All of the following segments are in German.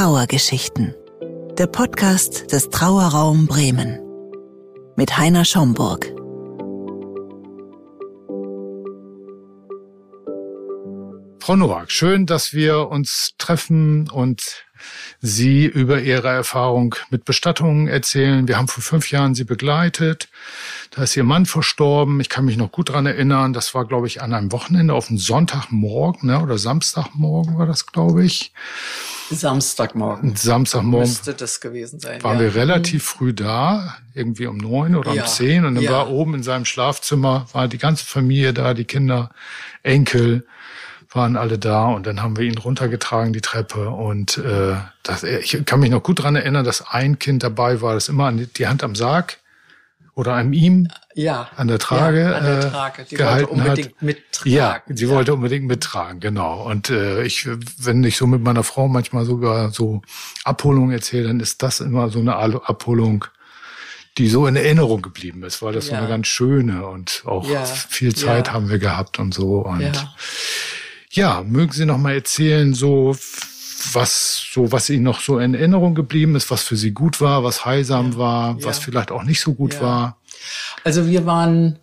Trauergeschichten. Der Podcast des Trauerraum Bremen. Mit Heiner Schomburg. Frau Nowak, schön, dass wir uns treffen und Sie über Ihre Erfahrung mit Bestattungen erzählen. Wir haben vor fünf Jahren Sie begleitet. Da ist Ihr Mann verstorben. Ich kann mich noch gut dran erinnern. Das war, glaube ich, an einem Wochenende auf einen Sonntagmorgen ne? oder Samstagmorgen war das, glaube ich. Samstagmorgen. Samstagmorgen. Müsste das gewesen sein. Waren ja. wir relativ früh da, irgendwie um neun oder Ja, um zehn. Und dann ja. war oben in seinem Schlafzimmer, war die ganze Familie da, die Kinder, Enkel waren alle da und dann haben wir ihn runtergetragen, die Treppe. Und äh, das, ich kann mich noch gut dran erinnern, dass ein Kind dabei war, das immer an die, die Hand am Sarg oder an ihm Ja. an der Trage, ja, an der äh, Trage. Die gehalten wollte unbedingt hat. mittragen. Ja, sie wollte unbedingt mittragen, genau. Und äh, ich, wenn ich so mit meiner Frau manchmal sogar so Abholungen erzähle, dann ist das immer so eine Abholung, die so in Erinnerung geblieben ist, weil das so Ja. eine ganz schöne und auch Ja, viel Zeit ja. haben wir gehabt und so. Und Ja. ja, mögen Sie noch mal erzählen, so was so was Ihnen noch so in Erinnerung geblieben ist, was für Sie gut war, was heilsam war, was Ja. vielleicht auch nicht so gut Ja. war. Also wir waren,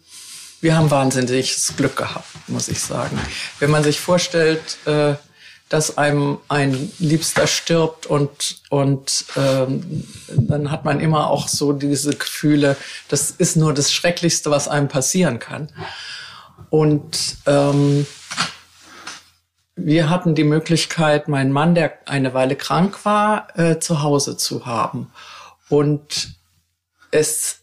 wir haben wahnsinniges Glück gehabt, muss ich sagen. Wenn man sich vorstellt, äh, dass einem ein Liebster stirbt und, und ähm, dann hat man immer auch so diese Gefühle, das ist nur das Schrecklichste, was einem passieren kann. Und ähm, wir hatten die Möglichkeit, meinen Mann, der eine Weile krank war, äh, zu Hause zu haben. Und es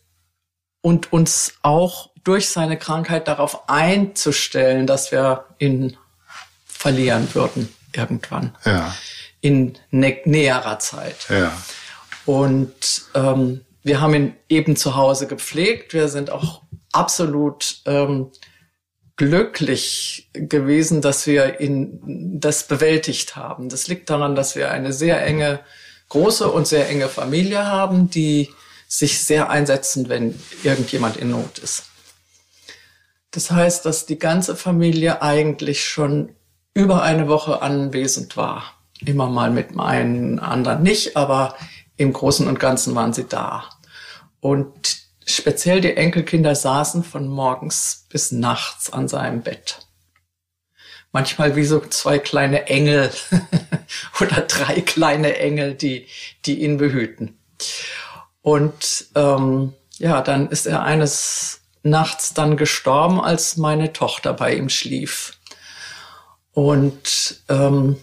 und uns auch durch seine Krankheit darauf einzustellen, dass wir ihn verlieren würden irgendwann Ja, in nä näherer Zeit. ja. Und ähm, wir haben ihn eben zu Hause gepflegt. Wir sind auch absolut ähm, glücklich gewesen, dass wir ihn das bewältigt haben. Das liegt daran, dass wir eine sehr enge, große und sehr enge Familie haben, die sich sehr einsetzen, wenn irgendjemand in Not ist. Das heißt, dass die ganze Familie eigentlich schon über eine Woche anwesend war. Immer mal mit meinen anderen nicht, aber im Großen und Ganzen waren sie da. Und speziell die Enkelkinder saßen von morgens bis nachts an seinem Bett. Manchmal wie so zwei kleine Engel oder drei kleine Engel, die, die ihn behüten. Und ähm, ja, dann ist er eines Nachts dann gestorben, als meine Tochter bei ihm schlief. Und ähm,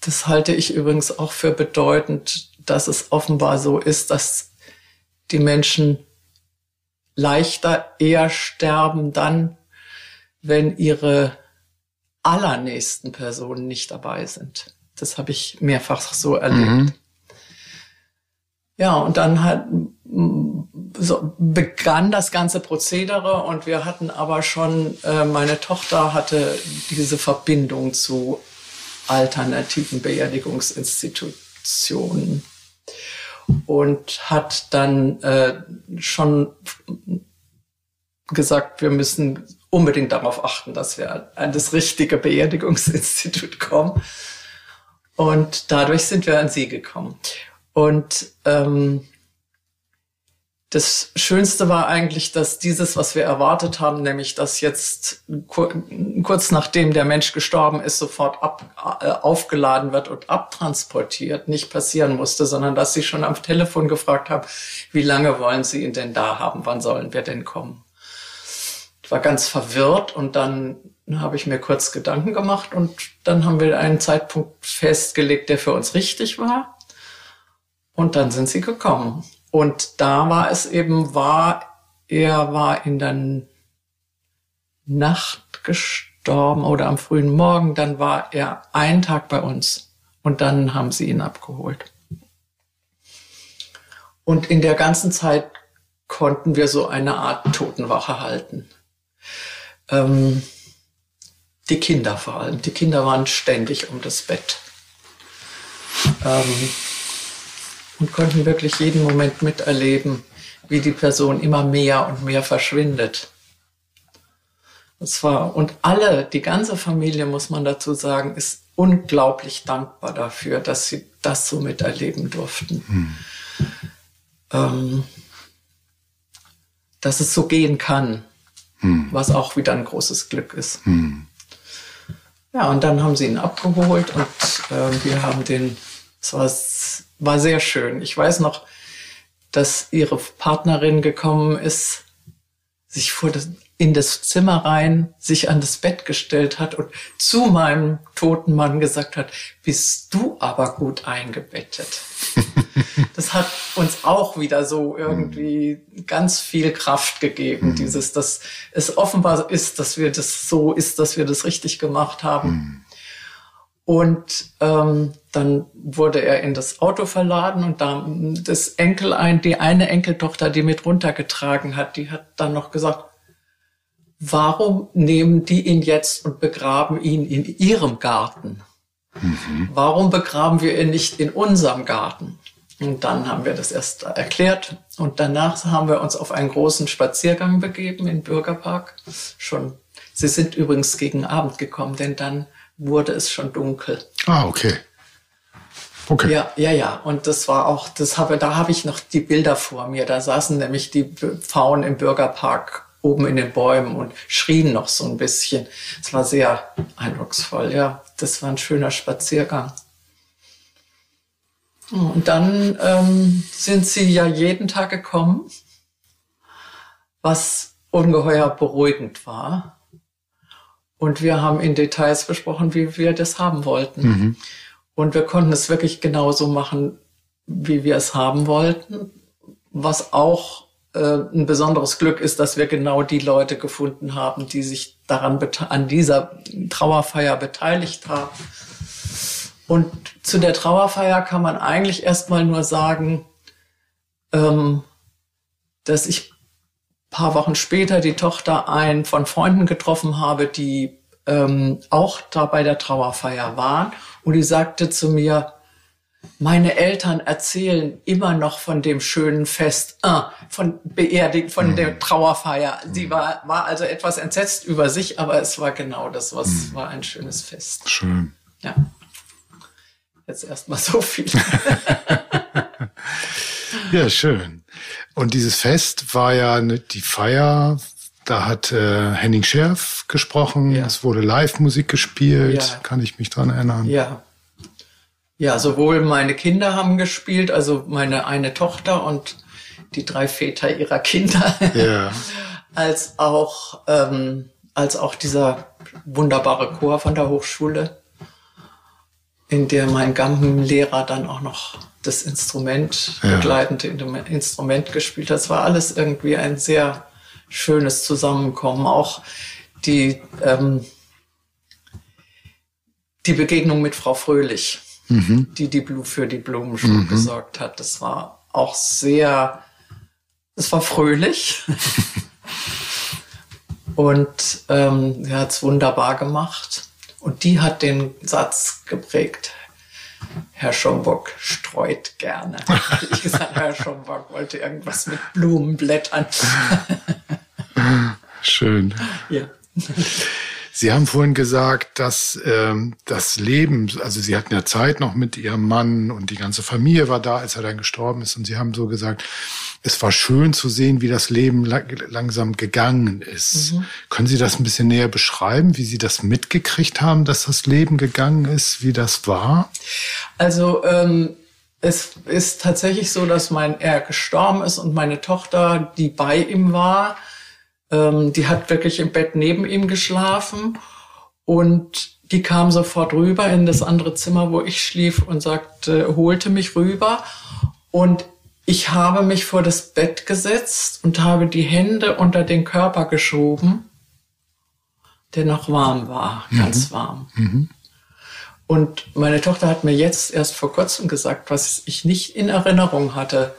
das halte ich übrigens auch für bedeutend, dass es offenbar so ist, dass die Menschen leichter eher sterben dann, wenn ihre allernächsten Personen nicht dabei sind. Das habe ich mehrfach so erlebt. Mhm. Ja, und dann hat, so begann das ganze Prozedere und wir hatten aber schon, äh, meine Tochter hatte diese Verbindung zu alternativen Beerdigungsinstitutionen und hat dann äh, schon gesagt, wir müssen unbedingt darauf achten, dass wir an das richtige Beerdigungsinstitut kommen. Und dadurch sind wir an sie gekommen. Und ähm, das Schönste war eigentlich, dass dieses, was wir erwartet haben, nämlich dass jetzt kur kurz nachdem der Mensch gestorben ist, sofort ab, äh, aufgeladen wird und abtransportiert, nicht passieren musste, sondern dass sie schon am Telefon gefragt haben, wie lange wollen Sie ihn denn da haben, wann sollen wir denn kommen? Ich war ganz verwirrt und dann habe ich mir kurz Gedanken gemacht und dann haben wir einen Zeitpunkt festgelegt, der für uns richtig war. Und dann sind sie gekommen. Und da war es eben wahr, er war in der Nacht gestorben oder am frühen Morgen, dann war er einen Tag bei uns und dann haben sie ihn abgeholt. Und in der ganzen Zeit konnten wir so eine Art Totenwache halten. Ähm, die Kinder vor allem. Die Kinder waren ständig um das Bett. Ähm, und konnten wirklich jeden Moment miterleben, wie die Person immer mehr und mehr verschwindet. Das war, und alle, die ganze Familie, muss man dazu sagen, ist unglaublich dankbar dafür, dass sie das so miterleben durften. Mhm. Ähm, dass es so gehen kann, mhm. was auch wieder ein großes Glück ist. Mhm. Ja, und dann haben sie ihn abgeholt und äh, wir haben den, es war, war sehr schön. Ich weiß noch, dass ihre Partnerin gekommen ist, sich vor das, in das Zimmer rein, sich an das Bett gestellt hat und zu meinem toten Mann gesagt hat, bist du aber gut eingebettet. das hat uns auch wieder so irgendwie ganz viel Kraft gegeben, mhm. dieses, dass es offenbar ist, dass wir das so ist, dass wir das richtig gemacht haben. Mhm. Und ähm, dann wurde er in das Auto verladen und da das Enkel ein, die eine Enkeltochter, die mit runtergetragen hat, die hat dann noch gesagt, warum nehmen die ihn jetzt und begraben ihn in ihrem Garten? Mhm. Warum begraben wir ihn nicht in unserem Garten? Und dann haben wir das erst erklärt und danach haben wir uns auf einen großen Spaziergang begeben im Bürgerpark. Schon, sie sind übrigens gegen Abend gekommen, denn dann wurde es schon dunkel. Ah, okay. Okay. Ja, ja, ja. Und das war auch, das habe, da habe ich noch die Bilder vor mir. Da saßen nämlich die Pfauen im Bürgerpark oben in den Bäumen und schrien noch so ein bisschen. Es war sehr eindrucksvoll, ja. Das war ein schöner Spaziergang. Und dann ähm, sind sie ja jeden Tag gekommen, was ungeheuer beruhigend war. Und wir haben in Details besprochen, wie wir das haben wollten. Mhm. Und wir konnten es wirklich genauso machen, wie wir es haben wollten. Was auch äh, ein besonderes Glück ist, dass wir genau die Leute gefunden haben, die sich daran an dieser Trauerfeier beteiligt haben. Und zu der Trauerfeier kann man eigentlich erstmal nur sagen, ähm, dass ich paar Wochen später die Tochter einen von Freunden getroffen habe, die ähm, auch da bei der Trauerfeier waren. Und die sagte zu mir, meine Eltern erzählen immer noch von dem schönen Fest, äh, von Beerdigung, von mhm. der Trauerfeier. Sie mhm. war, war also etwas entsetzt über sich, aber es war genau das, was mhm. war ein schönes Fest. Schön. Ja. Jetzt erstmal so viel. ja, schön. Und dieses Fest war ja die Feier, da hat äh, Henning Scherf gesprochen, ja. es wurde Live-Musik gespielt, ja. kann ich mich dran erinnern. Ja. Ja, sowohl meine Kinder haben gespielt, also meine eine Tochter und die drei Väter ihrer Kinder, ja. als auch ähm, als auch dieser wunderbare Chor von der Hochschule, in der mein Gampenlehrer dann auch noch das Instrument, ja. begleitende Instrument gespielt hat. Es war alles irgendwie ein sehr schönes Zusammenkommen. Auch die, ähm, die Begegnung mit Frau Fröhlich, mhm. die, die für die Blumenschule mhm. gesorgt hat. Das war auch sehr, es war fröhlich. Und ähm, sie hat es wunderbar gemacht. Und die hat den Satz geprägt, Herr Schomburg streut gerne. ich gesagt, Herr Schomburg wollte irgendwas mit Blumenblättern. Schön. Ja. Sie haben vorhin gesagt, dass ähm, das Leben, also Sie hatten ja Zeit noch mit Ihrem Mann und die ganze Familie war da, als er dann gestorben ist. Und Sie haben so gesagt, es war schön zu sehen, wie das Leben langsam gegangen ist. Mhm. Können Sie das ein bisschen näher beschreiben, wie Sie das mitgekriegt haben, dass das Leben gegangen ist, wie das war? Also ähm, es ist tatsächlich so, dass mein er gestorben ist und meine Tochter, die bei ihm war, ähm, die hat wirklich im Bett neben ihm geschlafen und die kam sofort rüber in das andere Zimmer, wo ich schlief und sagte, holte mich rüber. Und ich habe mich vor das Bett gesetzt und habe die Hände unter den Körper geschoben, der noch warm war, mhm. ganz warm. Mhm. Und meine Tochter hat mir jetzt erst vor kurzem gesagt, was ich nicht in Erinnerung hatte,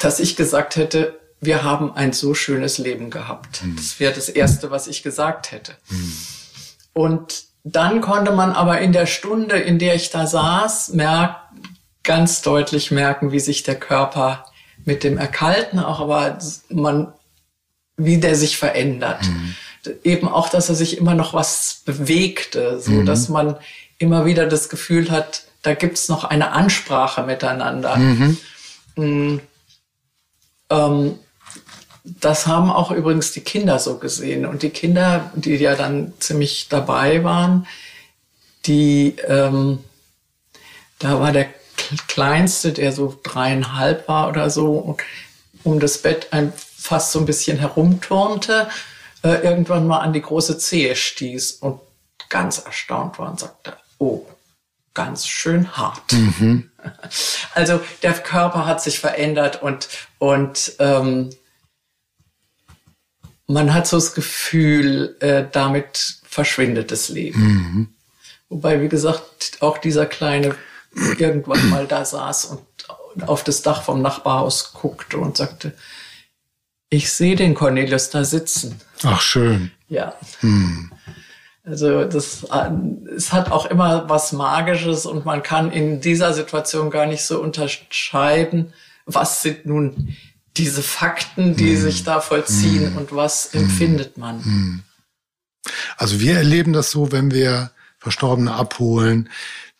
dass ich gesagt hätte, wir haben ein so schönes Leben gehabt. Mhm. Das wäre das Erste, was ich gesagt hätte. Mhm. Und dann konnte man aber in der Stunde, in der ich da saß, merk, ganz deutlich merken, wie sich der Körper mit dem Erkalten auch, aber man, wie der sich verändert. Mhm. Eben auch, dass er sich immer noch was bewegte, so mhm. dass man immer wieder das Gefühl hat, da gibt's noch eine Ansprache miteinander. Mhm. Mm, ähm, das haben auch übrigens die Kinder so gesehen. Und die Kinder, die ja dann ziemlich dabei waren, die, ähm, da war der Kleinste, der so dreieinhalb war oder so, um das Bett ein, fast so ein bisschen herumturnte, äh, irgendwann mal an die große Zehe stieß und ganz erstaunt war und sagte, oh, ganz schön hart. Mhm. Also der Körper hat sich verändert und, und ähm, man hat so das Gefühl, äh, damit verschwindet das Leben. Mhm. Wobei, wie gesagt, auch dieser kleine irgendwann mal da saß und auf das Dach vom Nachbarhaus guckte und sagte, ich sehe den Cornelius da sitzen. Ach, schön. Ja. Hm. Also das, es hat auch immer was Magisches und man kann in dieser Situation gar nicht so unterscheiden, was sind nun diese Fakten, die hm. sich da vollziehen hm. und was hm. empfindet man. Hm. Also wir erleben das so, wenn wir Verstorbene abholen,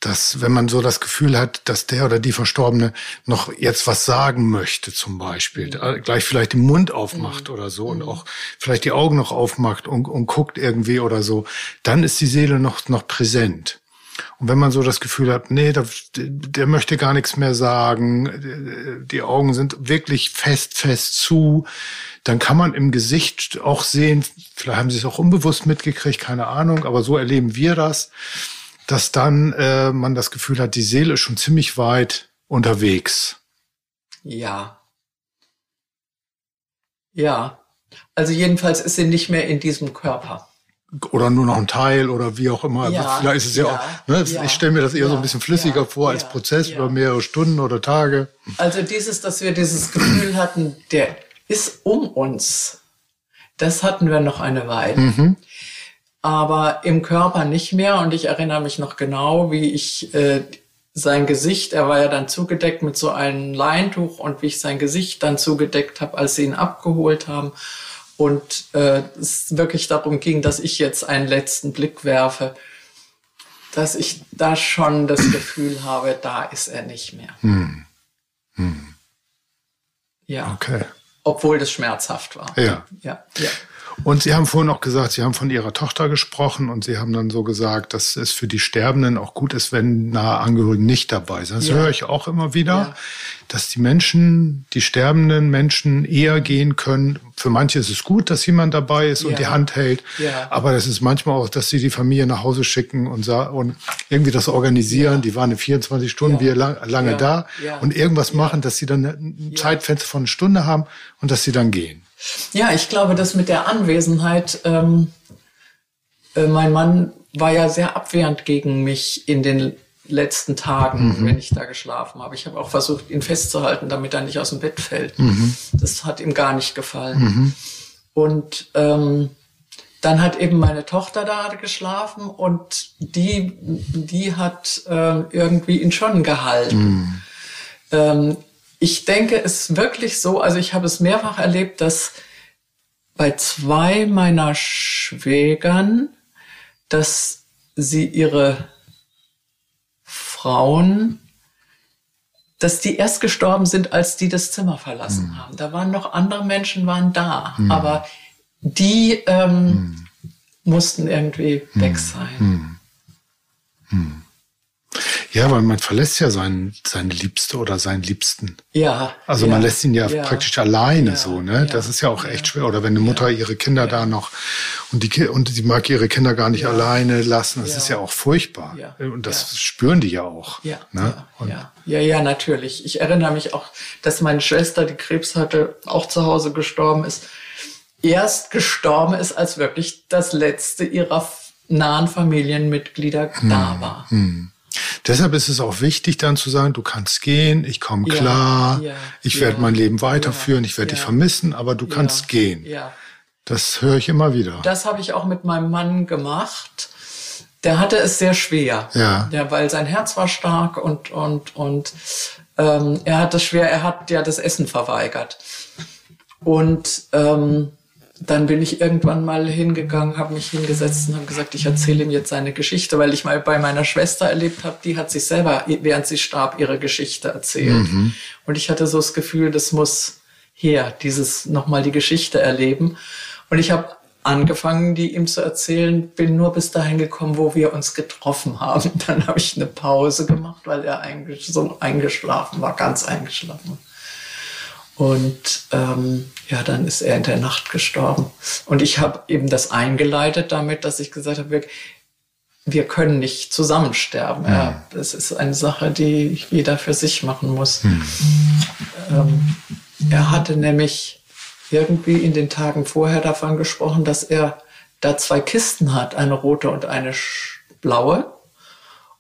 dass wenn man so das Gefühl hat, dass der oder die Verstorbene noch jetzt was sagen möchte, zum Beispiel, mhm. gleich vielleicht den Mund aufmacht mhm. oder so und mhm. auch vielleicht die Augen noch aufmacht und, und guckt irgendwie oder so, dann ist die Seele noch, noch präsent. Und wenn man so das Gefühl hat, nee, der, der möchte gar nichts mehr sagen, die Augen sind wirklich fest, fest zu, dann kann man im Gesicht auch sehen, vielleicht haben sie es auch unbewusst mitgekriegt, keine Ahnung, aber so erleben wir das, dass dann äh, man das Gefühl hat, die Seele ist schon ziemlich weit unterwegs. Ja. Ja. Also jedenfalls ist sie nicht mehr in diesem Körper. Oder nur noch ein Teil oder wie auch immer. Ja, Vielleicht ist es ja, ja auch, ne? Ja, ich stelle mir das eher so ein bisschen flüssiger vor als Prozess über mehrere Stunden oder Tage. Also dieses, dass wir dieses Gefühl hatten, der ist um uns. Das hatten wir noch eine Weile. Mhm aber im Körper nicht mehr. Und ich erinnere mich noch genau, wie ich äh, sein Gesicht, er war ja dann zugedeckt mit so einem Leintuch und wie ich sein Gesicht dann zugedeckt habe, als sie ihn abgeholt haben. Und äh, es wirklich darum ging, dass ich jetzt einen letzten Blick werfe, dass ich da schon das Gefühl habe, da ist er nicht mehr. Hm. Hm. Ja. Okay. Obwohl das schmerzhaft war. Ja. Ja. ja. Und Sie haben vorhin auch gesagt, Sie haben von Ihrer Tochter gesprochen und Sie haben dann so gesagt, dass es für die Sterbenden auch gut ist, wenn nahe Angehörige nicht dabei sind. Das ja. höre ich auch immer wieder, ja. dass die Menschen, die sterbenden Menschen eher gehen können. Für manche ist es gut, dass jemand dabei ist ja. und die Hand hält. Aber das ist manchmal auch, dass sie die Familie nach Hause schicken und, und irgendwie das organisieren. Die waren in 24 Stunden wie lange da und irgendwas machen, dass sie dann ein Zeitfenster von einer Stunde haben und dass sie dann gehen. Ja, ich glaube, dass mit der Anwesenheit, ähm, äh, mein Mann war ja sehr abwehrend gegen mich in den letzten Tagen, mhm. wenn ich da geschlafen habe. Ich habe auch versucht, ihn festzuhalten, damit er nicht aus dem Bett fällt. Mhm. Das hat ihm gar nicht gefallen. Mhm. Und ähm, dann hat eben meine Tochter da geschlafen und die, die hat äh, irgendwie ihn schon gehalten. Mhm. Ähm, ich denke, es ist wirklich so, also ich habe es mehrfach erlebt, dass bei zwei meiner Schwägern, dass sie ihre Frauen, dass die erst gestorben sind, als die das Zimmer verlassen mhm. haben. Da waren noch andere Menschen, waren da, mhm. aber die ähm, mhm. mussten irgendwie weg hm. sein. Ja, weil man verlässt ja seinen, seine Liebste oder seinen Liebsten. Ja. Also ja, man lässt ihn ja, ja praktisch alleine ja, so, ne? Das ist ja auch echt schwer. Oder wenn eine Mutter ihre Kinder da noch und die und sie mag ihre Kinder gar nicht alleine lassen, das ist ja auch furchtbar. Und das spüren die ja auch. Ja. Ne? Ja. ja, ja, natürlich. Ich erinnere mich auch, dass meine Schwester, die Krebs hatte, auch zu Hause gestorben ist. Erst gestorben ist, als wirklich das letzte ihrer nahen Familienmitglieder hm. da war. Hm. Deshalb ist es auch wichtig, dann zu sagen, du kannst gehen, ich komme ja, klar, ja, ich werde mein Leben weiterführen, ich werde dich vermissen, aber du kannst gehen. Das höre ich immer wieder. Das habe ich auch mit meinem Mann gemacht. Der hatte es sehr schwer, ja. ja weil sein Herz war stark und und und ähm, er hat es schwer. Er hat ja das Essen verweigert und ähm, dann bin ich irgendwann mal hingegangen, habe mich hingesetzt und habe gesagt, ich erzähle ihm jetzt seine Geschichte, weil ich mal bei meiner Schwester erlebt habe, die hat sich selber, während sie starb, ihre Geschichte erzählt. Mhm. Und ich hatte so das Gefühl, das muss her, dieses nochmal die Geschichte erleben. Und ich habe angefangen, die ihm zu erzählen, bin nur bis dahin gekommen, wo wir uns getroffen haben. Dann habe ich eine Pause gemacht, weil er eigentlich so eingeschlafen war, ganz eingeschlafen. Und ähm, ja, dann ist er in der Nacht gestorben. Und ich habe eben das eingeleitet damit, dass ich gesagt habe, wir, wir können nicht zusammen sterben. Ja. ja. das ist eine Sache, die jeder für sich machen muss. Hm. Ähm, er hatte nämlich irgendwie in den Tagen vorher davon gesprochen, dass er da zwei Kisten hat, eine rote und eine blaue.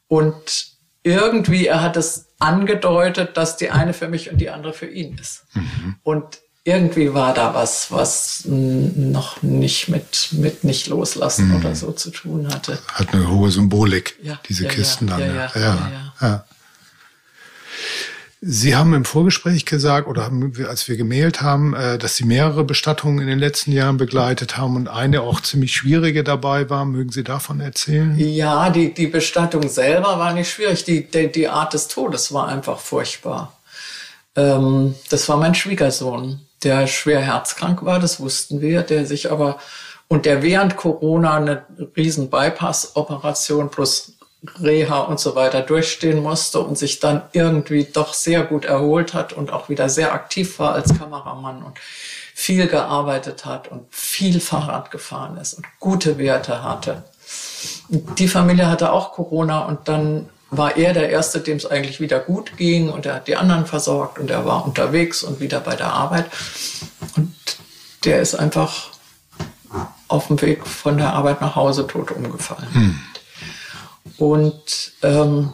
Und irgendwie, er hat es angedeutet, dass die eine für mich und die andere für ihn ist. Mhm. Und irgendwie war da was, was noch nicht mit, mit nicht loslassen mhm. oder so zu tun hatte. Hat eine hohe Symbolik, ja, diese ja, Kisten ja, dann. ja, ja. Sie haben im Vorgespräch gesagt, oder haben, als wir gemailt haben, äh, dass Sie mehrere Bestattungen in den letzten Jahren begleitet haben und eine auch ziemlich schwierige dabei war. Mögen Sie davon erzählen? Ja, die, die Bestattung selber war nicht schwierig. Die, die, die Art des Todes war einfach furchtbar. Ähm, das war mein Schwiegersohn, der schwer herzkrank war, das wussten wir, der sich aber und der während Corona eine riesen Bypass-Operation plus Reha und so weiter durchstehen musste und sich dann irgendwie doch sehr gut erholt hat und auch wieder sehr aktiv war als Kameramann und viel gearbeitet hat und viel Fahrrad gefahren ist und gute Werte hatte. Die Familie hatte auch Corona und dann war er der Erste, dem es eigentlich wieder gut ging und er hat die anderen versorgt und er war unterwegs und wieder bei der Arbeit. Und der ist einfach auf dem Weg von der Arbeit nach Hause tot umgefallen. Hm. Und ähm,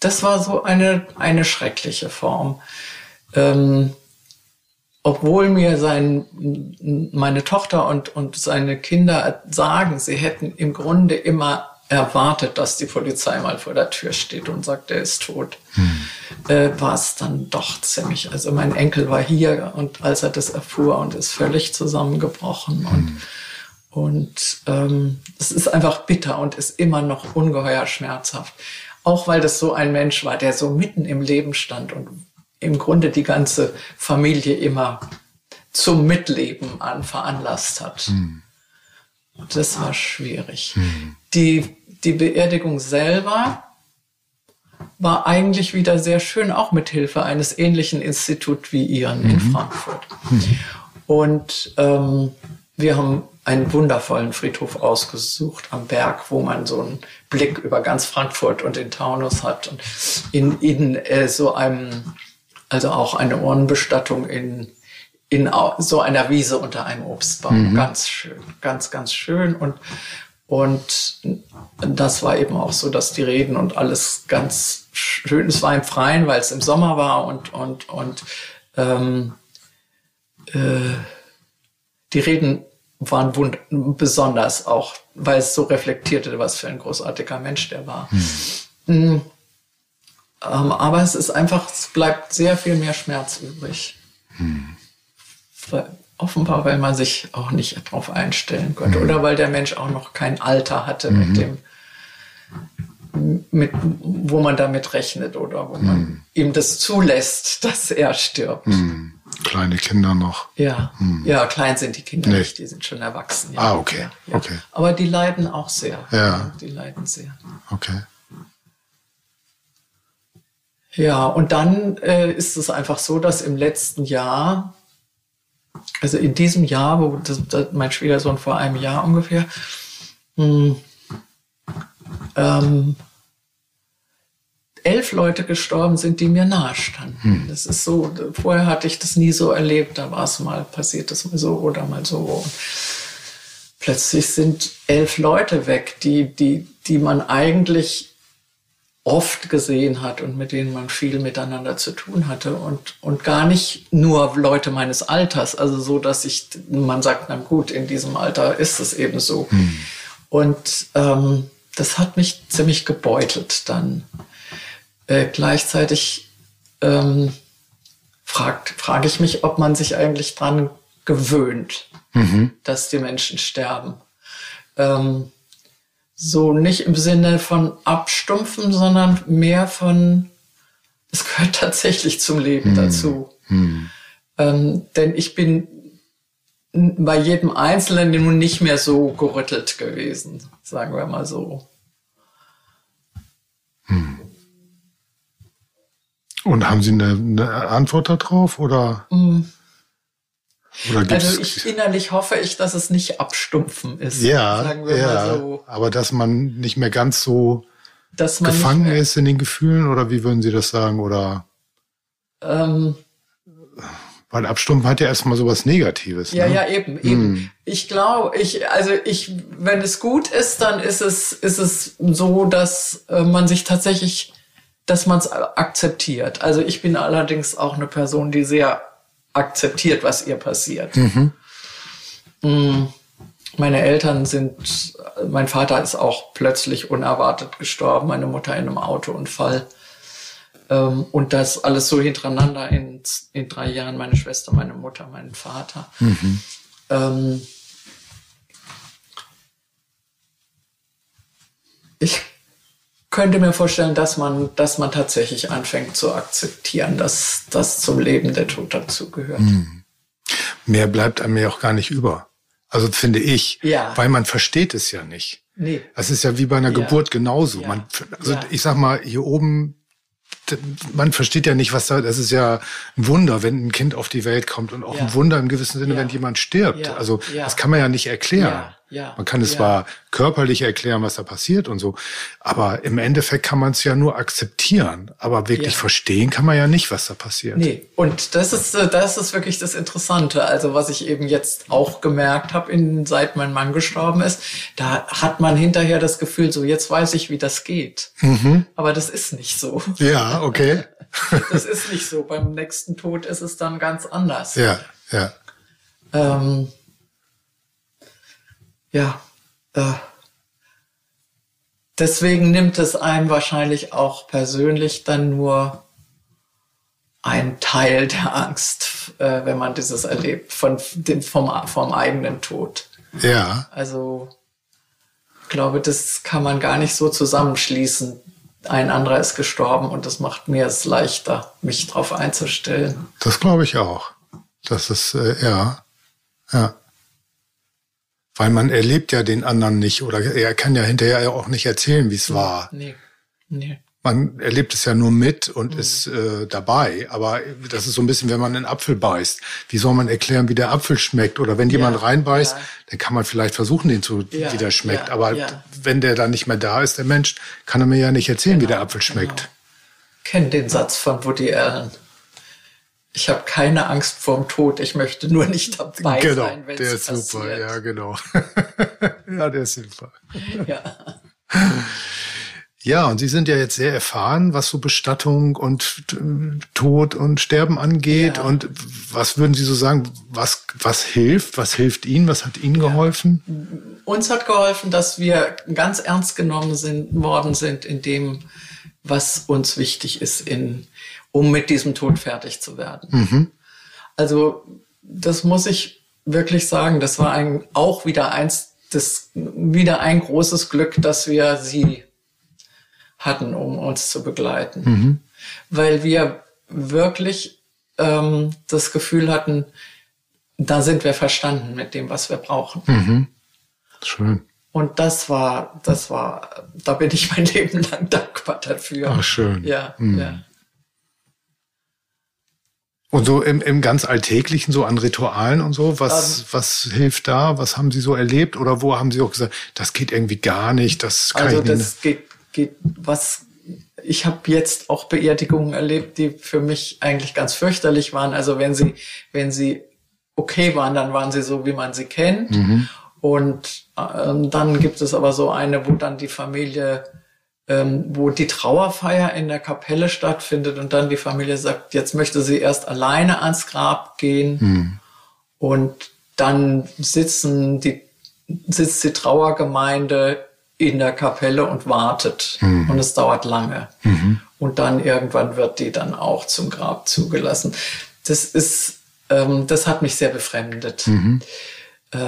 das war so eine, eine schreckliche Form. Ähm, obwohl mir sein, meine Tochter und, und seine Kinder sagen, sie hätten im Grunde immer erwartet, dass die Polizei mal vor der Tür steht und sagt, er ist tot, hm. äh, war es dann doch ziemlich. Also mein Enkel war hier und als er das erfuhr und ist völlig zusammengebrochen hm. und und ähm, es ist einfach bitter und ist immer noch ungeheuer schmerzhaft. Auch weil das so ein Mensch war, der so mitten im Leben stand und im Grunde die ganze Familie immer zum Mitleben an veranlasst hat. Mhm. Und das war schwierig. Mhm. Die, die Beerdigung selber war eigentlich wieder sehr schön, auch mit Hilfe eines ähnlichen Instituts wie Ihren mhm. in Frankfurt. Mhm. Und ähm, wir haben einen wundervollen Friedhof ausgesucht am Berg, wo man so einen Blick über ganz Frankfurt und den Taunus hat und in, in äh, so einem, also auch eine Urnenbestattung in, in so einer Wiese unter einem Obstbaum. Mhm. Ganz schön, ganz, ganz schön und, und das war eben auch so, dass die Reden und alles ganz schön, es war im Freien, weil es im Sommer war und, und, und, ähm, äh, die Reden waren wund besonders auch, weil es so reflektierte, was für ein großartiger Mensch der war. Hm. Ähm, aber es ist einfach, es bleibt sehr viel mehr Schmerz übrig. Hm. Offenbar, weil man sich auch nicht darauf einstellen konnte hm. oder weil der Mensch auch noch kein Alter hatte mit mhm. dem, mit, wo man damit rechnet oder wo man hm. ihm das zulässt, dass er stirbt. Hm kleine Kinder noch. Ja, hm. ja, klein sind die Kinder nee. nicht, die sind schon erwachsen. Ja. Ah, okay, ja, okay. Aber die leiden auch sehr. Ja. Die leiden sehr. Okay. Ja, und dann äh, ist es einfach so, dass im letzten Jahr, also in diesem Jahr, wo das, das, mein Schwiegersohn vor einem Jahr ungefähr, mh, hm, ähm, elf Leute gestorben sind, die mir nahestanden. Hm. Das ist so, vorher hatte ich das nie so erlebt. Da war es mal, passiert das mal so oder mal so. Und plötzlich sind elf Leute weg, die, die, die man eigentlich oft gesehen hat und mit denen man viel miteinander zu tun hatte und, und gar nicht nur Leute meines Alters, also so, dass ich, man sagt, na gut, in diesem Alter ist es eben so. Hm. Und ähm, das hat mich ziemlich gebeutelt dann. Äh, gleichzeitig ähm, frage ich mich, ob man sich eigentlich dran gewöhnt, mhm. dass die Menschen sterben. Ähm, so nicht im Sinne von abstumpfen, sondern mehr von, es gehört tatsächlich zum Leben mhm. dazu. Mhm. Ähm, denn ich bin bei jedem Einzelnen nun nicht mehr so gerüttelt gewesen, sagen wir mal so. Hm. Und haben Sie eine, eine Antwort darauf oder? Hm. oder also ich innerlich hoffe ich, dass es nicht abstumpfen ist. Ja, ja so. aber dass man nicht mehr ganz so gefangen ist in den Gefühlen oder wie würden Sie das sagen oder? Ähm, weil Abstumpfen hat ja erstmal sowas Negatives. Ja, ne? ja, eben, eben. Hm. Ich glaube, ich, also ich, wenn es gut ist, dann ist es, ist es so, dass äh, man sich tatsächlich, dass man es akzeptiert. Also ich bin allerdings auch eine Person, die sehr akzeptiert, was ihr passiert. Mhm. Hm. Meine Eltern sind, mein Vater ist auch plötzlich unerwartet gestorben, meine Mutter in einem Autounfall. Ähm, und das alles so hintereinander in, in drei Jahren, meine Schwester, meine Mutter, mein Vater. Mhm. Ähm, ich könnte mir vorstellen, dass man, dass man tatsächlich anfängt zu akzeptieren, dass das zum Leben der Tod dazugehört. Mhm. Mehr bleibt einem ja auch gar nicht über. Also finde ich, ja. weil man versteht es ja nicht. Nee. Das ist ja wie bei einer ja. Geburt genauso. Ja. Man, also ich sag mal, hier oben man versteht ja nicht, was da, das ist ja ein Wunder, wenn ein Kind auf die Welt kommt und auch ja. ein Wunder im gewissen Sinne, ja. wenn jemand stirbt. Ja. Also das kann man ja nicht erklären. Ja. Man kann es zwar körperlich erklären, was da passiert und so, aber im Endeffekt kann man es ja nur akzeptieren. Aber wirklich verstehen kann man ja nicht, was da passiert. Nee, und das ist, äh, das ist wirklich das Interessante. Also was ich eben jetzt auch gemerkt habe, seit mein Mann gestorben ist, da hat man hinterher das Gefühl, so jetzt weiß ich, wie das geht. Mhm. Aber das ist nicht so. Ja, okay. das ist nicht so. Beim nächsten Tod ist es dann ganz anders. Ja, ja. Ähm, ja, äh, deswegen nimmt es einem wahrscheinlich auch persönlich dann nur ein Teil der Angst, äh, wenn man dieses erlebt, von dem, vom, vom eigenen Tod. Ja. Also, ich glaube, das kann man gar nicht so zusammenschließen. Ein anderer ist gestorben und das macht mir es leichter, mich darauf einzustellen. Das glaube ich auch. Das ist, äh, ja, ja. Weil man erlebt ja den anderen nicht oder er kann ja hinterher auch nicht erzählen, wie es war. Nee, nee. Man erlebt es ja nur mit und mhm. ist äh, dabei. Aber das ist so ein bisschen, wenn man einen Apfel beißt. Wie soll man erklären, wie der Apfel schmeckt? Oder wenn jemand ja, reinbeißt, ja. dann kann man vielleicht versuchen, den zu, ja, wie der schmeckt. Aber wenn der dann nicht mehr da ist, der Mensch, kann er mir ja nicht erzählen, genau, wie der Apfel schmeckt. Genau. Kenn den Satz von Woody Allen ich habe keine Angst vorm Tod, ich möchte nur nicht dabei genau, sein, wenn es passiert. Der ist super, ja, genau. ja, der ist super. Ja. Ja, und Sie sind ja jetzt sehr erfahren, was so Bestattung und Tod und Sterben angeht. Ja. Und was würden Sie so sagen, was, was hilft? Was hilft Ihnen? Was hat Ihnen geholfen? Ja. Uns hat geholfen, dass wir ganz ernst genommen sind, worden sind in dem, was uns wichtig ist in um mit diesem Tod fertig zu werden. Mhm. Also das muss ich wirklich sagen, das war ein, auch wieder eins, das, wieder ein großes Glück, dass wir sie hatten, um uns zu begleiten. Mhm. Weil wir wirklich ähm, das Gefühl hatten, da sind wir verstanden mit dem, was wir brauchen. Mhm. Schön. Und das war, das war, da bin ich mein Leben lang dankbar dafür. Ach, schön. Ja, mhm. ja. Und so im, im ganz Alltäglichen, so an Ritualen und so, was, um, was hilft da? Was haben Sie so erlebt? Oder wo haben Sie auch gesagt, das geht irgendwie gar nicht, das kann also ich nicht. Das geht, geht, was, ich habe jetzt auch Beerdigungen erlebt, die für mich eigentlich ganz fürchterlich waren. Also wenn sie, wenn sie okay waren, dann waren sie so, wie man sie kennt. Mhm. Und äh, dann gibt es aber so eine, wo dann die Familie ähm, wo die Trauerfeier in der Kapelle stattfindet und dann die Familie sagt, jetzt möchte sie erst alleine ans Grab gehen mhm. und dann sitzen die, sitzt die Trauergemeinde in der Kapelle und wartet mhm. und es dauert lange. Mhm. Und dann irgendwann wird die dann auch zum Grab zugelassen. Das ist ähm, das hat mich sehr befremdet. Mhm. Äh,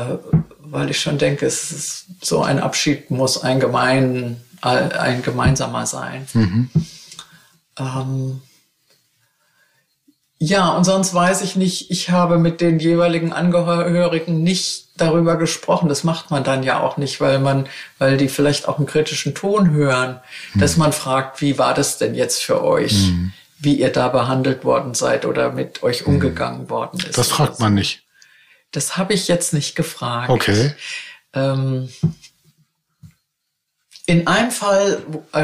weil ich schon denke, es ist, so ein Abschied muss ein gemein, ein gemeinsamer sein. Mhm. Ähm, ja, und sonst weiß ich nicht, ich habe mit den jeweiligen Angehörigen nicht darüber gesprochen. Das macht man dann ja auch nicht, weil man, weil die vielleicht auch einen kritischen Ton hören, mhm. dass man fragt, wie war das denn jetzt für euch? Mhm. Wie ihr da behandelt worden seid oder mit euch mhm. umgegangen worden ist. Das fragt man nicht. Das habe ich jetzt nicht gefragt. Okay. Ähm, in einem Fall,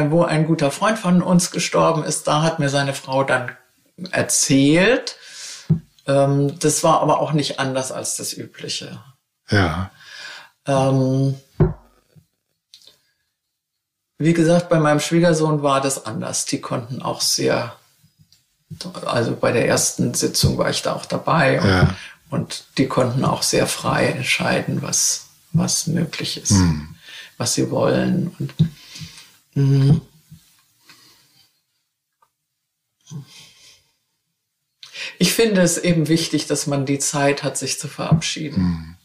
wo ein guter Freund von uns gestorben ist, da hat mir seine Frau dann erzählt. Ähm, das war aber auch nicht anders als das Übliche. Ja. Ähm, wie gesagt, bei meinem Schwiegersohn war das anders. Die konnten auch sehr, also bei der ersten Sitzung war ich da auch dabei und, ja. und die konnten auch sehr frei entscheiden, was, was möglich ist, hm. Was sie wollen. Und, mh. ich finde es eben wichtig, dass man die Zeit hat, sich zu verabschieden. Mhm.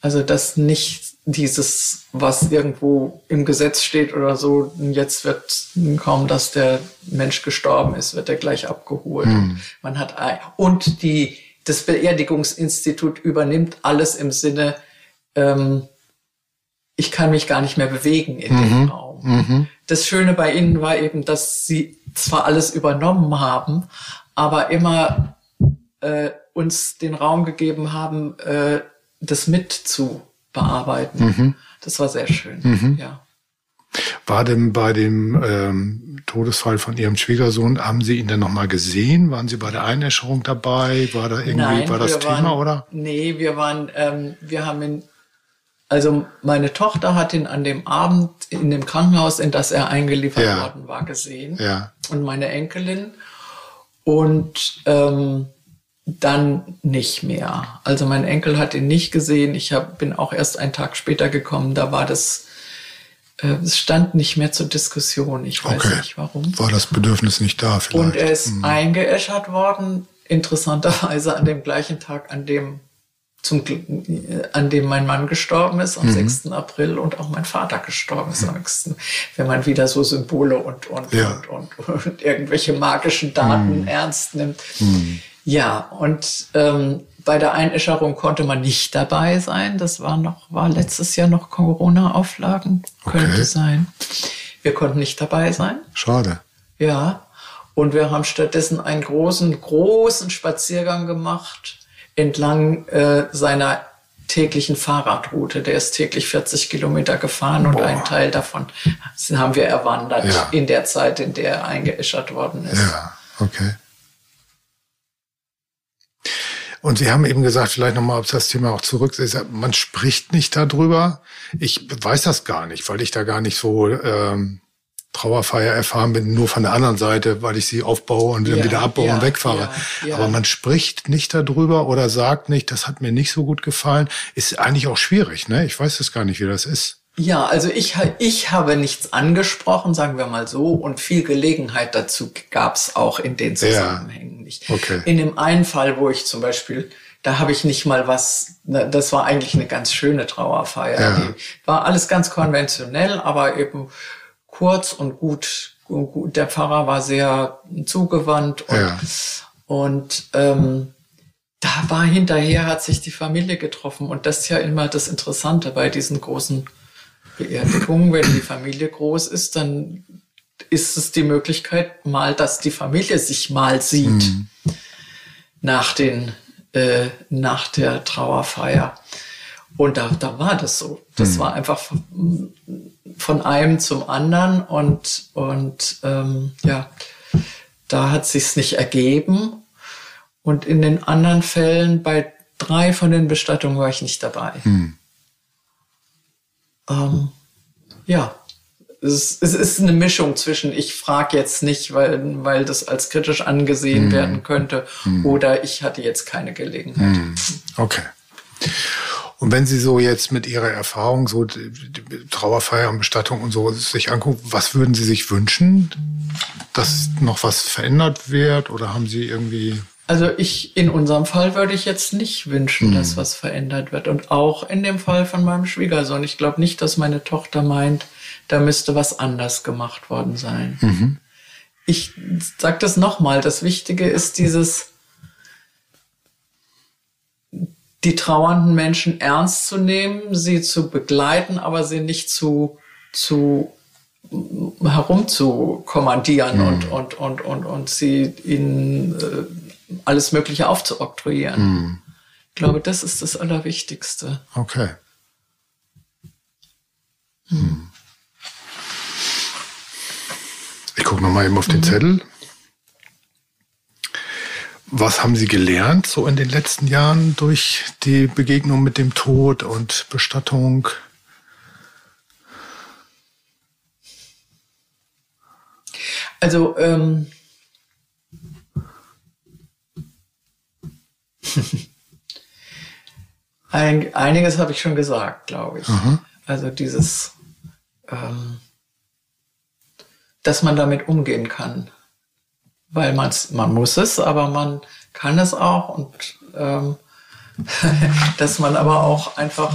Also, dass nicht dieses, was irgendwo im Gesetz steht oder so, jetzt wird kaum, dass der Mensch gestorben ist, wird er gleich abgeholt. Mhm. Man hat, und die, das Beerdigungsinstitut übernimmt alles im Sinne, ähm, ich kann mich gar nicht mehr bewegen in mhm. dem Raum. Mhm. Das Schöne bei ihnen war eben, dass sie zwar alles übernommen haben, aber immer äh, uns den Raum gegeben haben, äh, das mit zu bearbeiten. Mhm. Das war sehr schön, mhm. ja. War denn bei dem ähm, Todesfall von Ihrem Schwiegersohn, haben Sie ihn denn nochmal gesehen? Waren Sie bei der Einäscherung dabei? War da irgendwie, Nein, war das Thema, waren, oder? Nee, wir waren, ähm, wir haben ihn, also meine Tochter hat ihn an dem Abend in dem Krankenhaus, in das er eingeliefert ja. worden war, gesehen. Ja. Und meine Enkelin und ähm, dann nicht mehr. Also mein Enkel hat ihn nicht gesehen. Ich hab, bin auch erst einen Tag später gekommen. Da war das, äh, es stand nicht mehr zur Diskussion. Ich weiß okay. nicht warum. War das Bedürfnis nicht da vielleicht? Und er ist hm. eingeäschert worden, interessanterweise an dem gleichen Tag, an dem zum, an dem mein Mann gestorben ist, am mhm. 6. April, und auch mein Vater gestorben ist am 6. Wenn man wieder so Symbole und, und, ja. und, und, und, irgendwelche magischen Daten mhm. ernst nimmt. Mhm. Ja, und ähm, bei der Einäscherung konnte man nicht dabei sein. Das war noch, war letztes Jahr noch Corona-Auflagen, könnte okay. sein. Wir konnten nicht dabei sein. Schade. Ja. Und wir haben stattdessen einen großen, großen Spaziergang gemacht entlang äh, seiner täglichen Fahrradroute. Der ist täglich 40 Kilometer gefahren Boah. und einen Teil davon haben wir erwandert ja. in der Zeit, in der er eingeäschert worden ist. Ja, okay. Und Sie haben eben gesagt, vielleicht nochmal auf das Thema auch zurück. Man spricht nicht darüber. Ich weiß das gar nicht, weil ich da gar nicht so ähm, Trauerfeier erfahren bin, nur von der anderen Seite, weil ich sie aufbaue und dann ja, wieder abbaue ja, und wegfahre. Ja, Aber man spricht nicht darüber oder sagt nicht, das hat mir nicht so gut gefallen. Ist eigentlich auch schwierig, ne? Ich weiß es gar nicht, wie das ist. Ja, also ich, ich habe nichts angesprochen, sagen wir mal so, und viel Gelegenheit dazu gab es auch in den Zusammenhängen nicht. Okay. In dem einen Fall, wo ich zum Beispiel da habe ich nicht mal was, das war eigentlich eine ganz schöne Trauerfeier. Ja. Die war alles ganz konventionell, aber eben kurz und gut. Der Pfarrer war sehr zugewandt und, ja. und ähm, da war hinterher, hat sich die Familie getroffen. Und das ist ja immer das Interessante bei diesen großen Beerdigungen. Wenn die Familie groß ist, dann ist es die Möglichkeit mal, dass die Familie sich mal sieht mhm. nach den äh, nach der Trauerfeier. Und da, da war das so. Das mhm. war einfach von einem zum anderen und, und ähm, ja, da hat sich's nicht ergeben. Und in den anderen Fällen, bei drei von den Bestattungen war ich nicht dabei. Hm. Ähm, ja, es, es, ist eine Mischung zwischen, ich frage jetzt nicht, weil, weil das als kritisch angesehen hm. werden könnte, hm. oder ich hatte jetzt keine Gelegenheit. Hm. Okay. Und wenn Sie so jetzt mit Ihrer Erfahrung, so Trauerfeier und Bestattung und so sich angucken, was würden Sie sich wünschen, dass noch was verändert wird? Oder haben Sie irgendwie Also ich, in unserem Fall würde ich jetzt nicht wünschen, Hm. dass was verändert wird. Und auch in dem Fall von meinem Schwiegersohn. Ich glaube nicht, dass meine Tochter meint, da müsste was anders gemacht worden sein. Mhm. Ich sag das nochmal. Das Wichtige ist dieses, die trauernden Menschen ernst zu nehmen, sie zu begleiten, aber sie nicht zu, zu herumzukommandieren und, und, und, und, und sie ihnen äh, alles Mögliche aufzuoktroyieren. Ich glaube, das ist das Allerwichtigste. Okay. Hm. Ich gucke noch mal eben auf den Zettel. Was haben Sie gelernt so in den letzten Jahren durch die Begegnung mit dem Tod und Bestattung? Also, ähm, ein, einiges habe ich schon gesagt, glaube ich. Also dieses, ähm, dass man damit umgehen kann. Weil man's, man muss es, aber man kann es auch und ähm, dass man aber auch einfach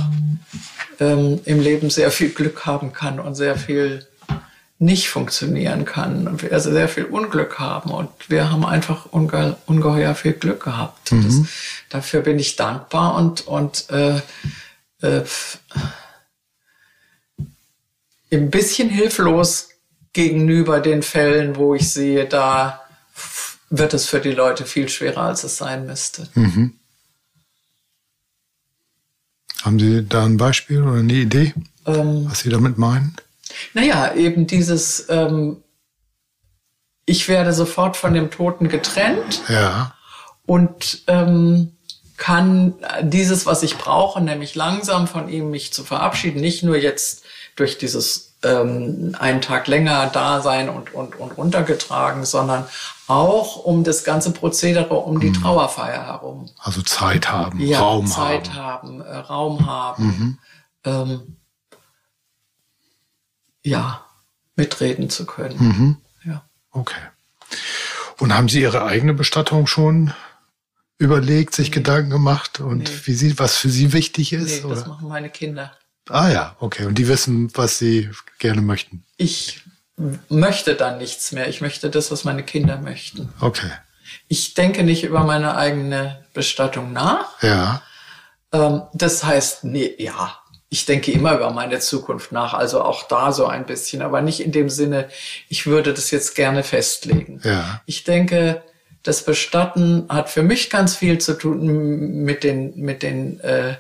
ähm, im Leben sehr viel Glück haben kann und sehr viel nicht funktionieren kann. Und wir also sehr viel Unglück haben. Und wir haben einfach unge ungeheuer viel Glück gehabt. Und Das, dafür bin ich dankbar und, und äh, äh, ein bisschen hilflos gegenüber den Fällen, wo ich sehe, da wird es für die Leute viel schwerer, als es sein müsste. Haben Sie da ein Beispiel oder eine Idee, Ähm, was Sie damit meinen? Naja, eben dieses, ähm, ich werde sofort von dem Toten getrennt Ja. und ähm, kann dieses, was ich brauche, nämlich langsam von ihm mich zu verabschieden, nicht nur jetzt durch dieses ähm, einen Tag länger da sein und, und, und runtergetragen, sondern auch um das ganze Prozedere um die Trauerfeier herum. Also Zeit haben, Ja, Raum Zeit haben. haben, äh, Raum haben, ähm, ja, mitreden zu können. Mhm. Ja. Okay. Und haben Sie Ihre eigene Bestattung schon überlegt, sich Gedanken gemacht und Nee. wie Sie, was für Sie wichtig Nee, ist? das oder? machen meine Kinder. Ah ja, okay. Und die wissen, was Sie gerne möchten. Ich möchte dann nichts mehr. Ich möchte das, was meine Kinder möchten. Okay. Ich denke nicht über meine eigene Bestattung nach. Ja. Ähm, das heißt, nee, ja, ich denke immer über meine Zukunft nach. Also auch da so ein bisschen, aber nicht in dem Sinne, ich würde das jetzt gerne festlegen. Ja. Ich denke, das Bestatten hat für mich ganz viel zu tun mit den, mit den, äh,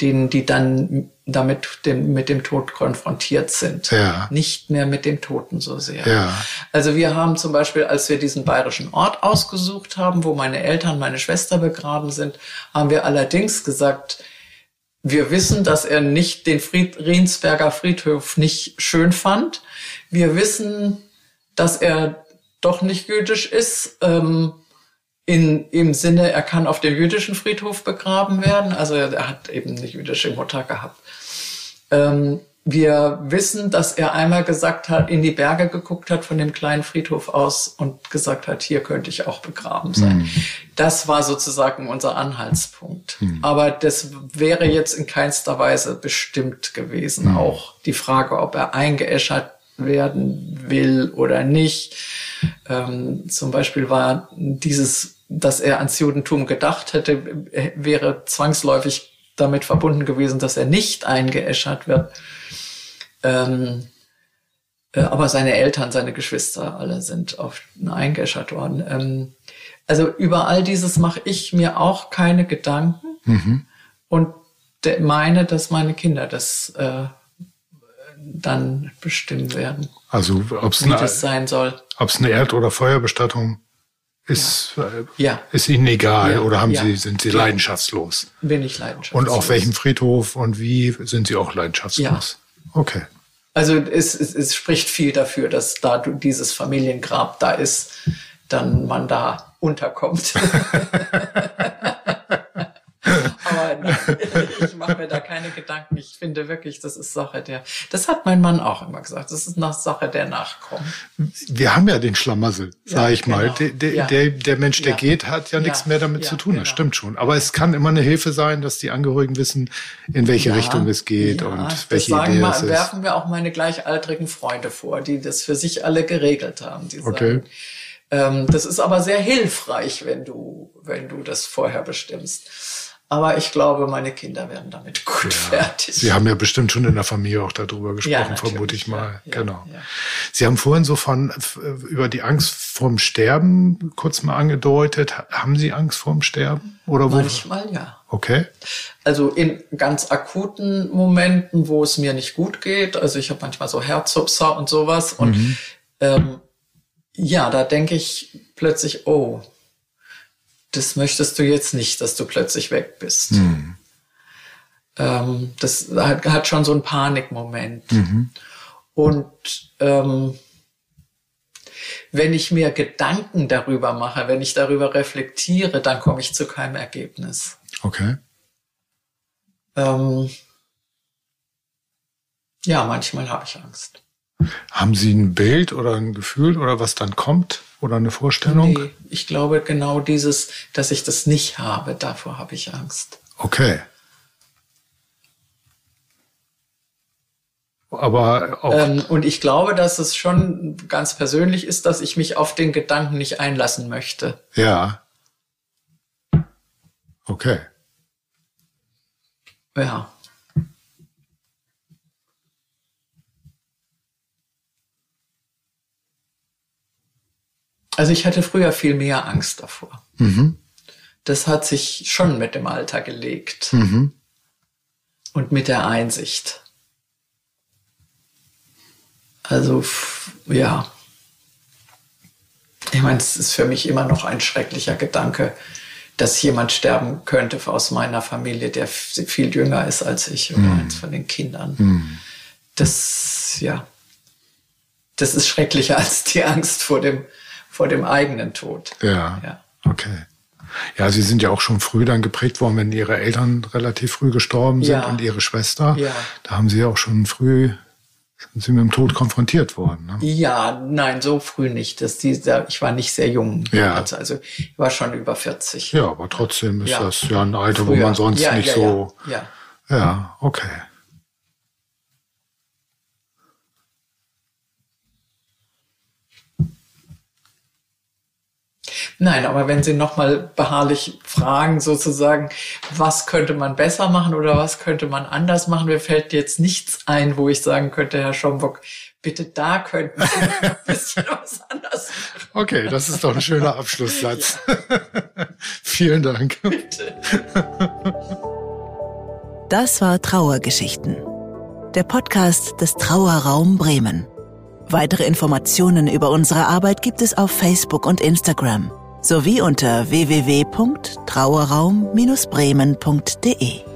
denen, die dann damit dem, mit dem Tod konfrontiert sind. Ja. Nicht mehr mit dem Toten so sehr. Ja. Also wir haben zum Beispiel, als wir diesen bayerischen Ort ausgesucht haben, wo meine Eltern, meine Schwester begraben sind, haben wir allerdings gesagt, wir wissen, dass er nicht den Fried Riensberger Friedhof nicht schön fand. Wir wissen, dass er doch nicht jüdisch ist. Ähm, in, Im Sinne, er kann auf dem jüdischen Friedhof begraben werden. Also er hat eben eine jüdische Mutter gehabt. Ähm, wir wissen, dass er einmal gesagt hat, in die Berge geguckt hat von dem kleinen Friedhof aus und gesagt hat, hier könnte ich auch begraben sein. Das war sozusagen unser Anhaltspunkt. Aber das wäre jetzt in keinster Weise bestimmt gewesen. Auch die Frage, ob er eingeäschert werden will oder nicht. Ähm, zum Beispiel war dieses, dass er ans Judentum gedacht hätte, wäre zwangsläufig damit verbunden gewesen, dass er nicht eingeäschert wird. Ähm, äh, aber seine Eltern, seine Geschwister, alle sind auf eingeäschert worden. Ähm, also über all dieses mache ich mir auch keine Gedanken und de- meine, dass meine Kinder das äh, dann bestimmen werden, Also ob es eine, sein soll. ob's eine Erd- oder Feuerbestattung ist, äh, Ja, ist Ihnen egal Ja, oder haben ja. Sie, sind Sie leidenschaftslos? bin ich leidenschaftlich. Und auf welchem Friedhof und wie sind Sie auch leidenschaftslos? Okay. Also es, es, es spricht viel dafür, dass da dieses Familiengrab da ist, dann man da unterkommt. Aber mache mir da keine Gedanken. Ich finde wirklich, das ist Sache der, das hat mein Mann auch immer gesagt, das ist nach Sache der Nachkommen. Wir haben ja den Schlamassel, sag ja, ich mal. Genau. Der, der, ja. der, der, Mensch, der ja. geht, hat ja, nichts mehr damit zu tun, das genau. stimmt schon. Aber es kann immer eine Hilfe sein, dass die Angehörigen wissen, in welche Richtung es geht und welche das sagen Idee mal, es ist. werfen wir auch meine gleichaltrigen Freunde vor, die das für sich alle geregelt haben. Die okay. sagen, ähm, das ist aber sehr hilfreich, wenn du, wenn du das vorher bestimmst. Aber ich glaube, meine Kinder werden damit gut ja. fertig. Sie haben ja bestimmt schon in der Familie auch darüber gesprochen, ja, vermute ich mal. Ja, genau. Sie haben vorhin so von über die Angst vorm Sterben kurz mal angedeutet. Haben Sie Angst vorm Sterben? Oder wo? Manchmal ja. Okay. Also in ganz akuten Momenten, wo es mir nicht gut geht. Also ich habe manchmal so Herzhupser und sowas. Und mhm. ähm, ja, da denke ich plötzlich, oh, das möchtest du jetzt nicht, dass du plötzlich weg bist. Mhm. Ähm, das hat, hat, schon so einen Panikmoment. Mhm. Und ähm, wenn ich mir Gedanken darüber mache, wenn ich darüber reflektiere, dann komme ich zu keinem Ergebnis. Okay. Ähm, ja, manchmal habe ich Angst. Haben Sie ein Bild oder ein Gefühl oder was dann kommt oder eine Vorstellung? Nee, ich glaube genau dieses, dass ich das nicht habe, davor habe ich Angst. Okay. Aber auch. Ähm, und ich glaube, dass es schon ganz persönlich ist, dass ich mich auf den Gedanken nicht einlassen möchte. Ja. Okay. Ja. Also ich hatte früher viel mehr Angst davor. Mhm. Das hat sich schon mit dem Alter gelegt. Mhm. Und mit der Einsicht. Also, ja. Ich meine, es ist für mich immer noch ein schrecklicher Gedanke, dass jemand sterben könnte aus meiner Familie, der viel jünger ist als ich oder mhm. eins von den Kindern. Mhm. Das, ja. Das ist schrecklicher als die Angst vor dem, vor dem eigenen Tod. Ja. ja. Okay. Ja, Sie sind ja auch schon früh dann geprägt worden, wenn Ihre Eltern relativ früh gestorben sind ja. und Ihre Schwester. Ja. Da haben Sie ja auch schon früh sind Sie mit dem Tod konfrontiert worden. Ne? Ja, nein, so früh nicht. Das, dieser, ich war nicht sehr jung. Ja. Also, also ich war schon über 40. Ja, aber trotzdem ist ja. das ja ein Alter, Früher. wo man sonst ja, nicht so. Ja. ja, okay. Nein, aber wenn Sie nochmal beharrlich fragen, sozusagen, was könnte man besser machen oder was könnte man anders machen, mir fällt jetzt nichts ein, wo ich sagen könnte, Herr Schomburg, bitte da könnten Sie ein bisschen was anders machen. Okay, das ist doch ein schöner Abschlusssatz. Ja. Vielen Dank. Bitte. Das war Trauergeschichten. Der Podcast des Trauerraum Bremen. Weitere Informationen über unsere Arbeit gibt es auf Facebook und Instagram sowie unter www.trauerraum-bremen.de.